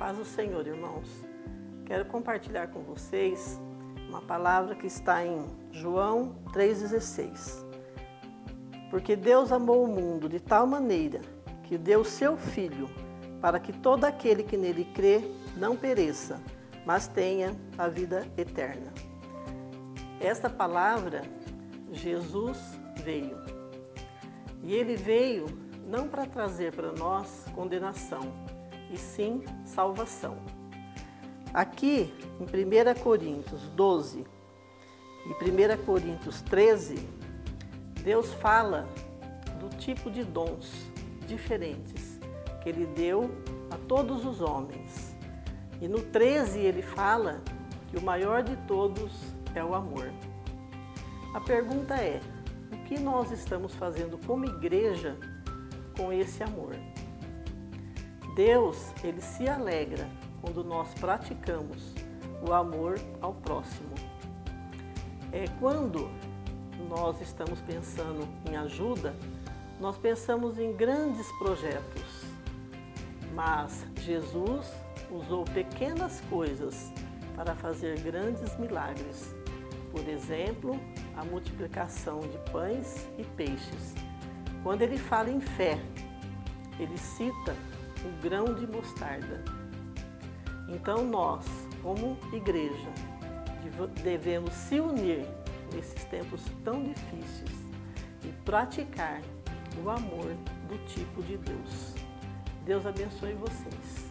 Paz do Senhor, irmãos. Quero compartilhar com vocês uma palavra que está em João 3,16. Porque Deus amou o mundo de tal maneira que deu seu Filho, para que todo aquele que nele crê não pereça, mas tenha a vida eterna. Esta palavra, Jesus veio. E ele veio não para trazer para nós condenação, e sim salvação. Aqui em 1 Coríntios 12 e 1 Coríntios 13, Deus fala do tipo de dons diferentes que Ele deu a todos os homens. E no 13 ele fala que o maior de todos é o amor. A pergunta é: o que nós estamos fazendo como igreja com esse amor? Deus, ele se alegra quando nós praticamos o amor ao próximo. É quando nós estamos pensando em ajuda, nós pensamos em grandes projetos. Mas Jesus usou pequenas coisas para fazer grandes milagres. Por exemplo, a multiplicação de pães e peixes. Quando ele fala em fé, ele cita o grão de mostarda. Então nós, como igreja, devemos se unir nesses tempos tão difíceis e praticar o amor do tipo de Deus. Deus abençoe vocês.